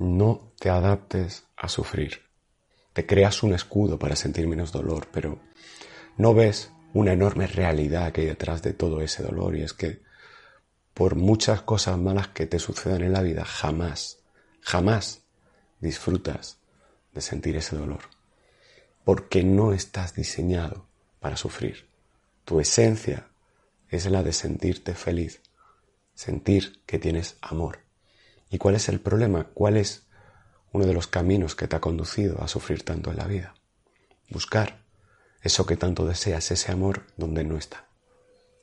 No te adaptes a sufrir. Te creas un escudo para sentir menos dolor, pero no ves una enorme realidad que hay detrás de todo ese dolor y es que por muchas cosas malas que te sucedan en la vida, jamás, jamás disfrutas de sentir ese dolor. Porque no estás diseñado para sufrir. Tu esencia es la de sentirte feliz, sentir que tienes amor. ¿Y cuál es el problema? ¿Cuál es uno de los caminos que te ha conducido a sufrir tanto en la vida? Buscar eso que tanto deseas, ese amor donde no está.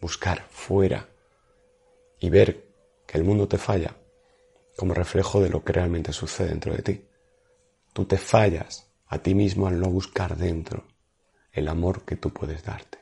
Buscar fuera y ver que el mundo te falla como reflejo de lo que realmente sucede dentro de ti. Tú te fallas a ti mismo al no buscar dentro el amor que tú puedes darte.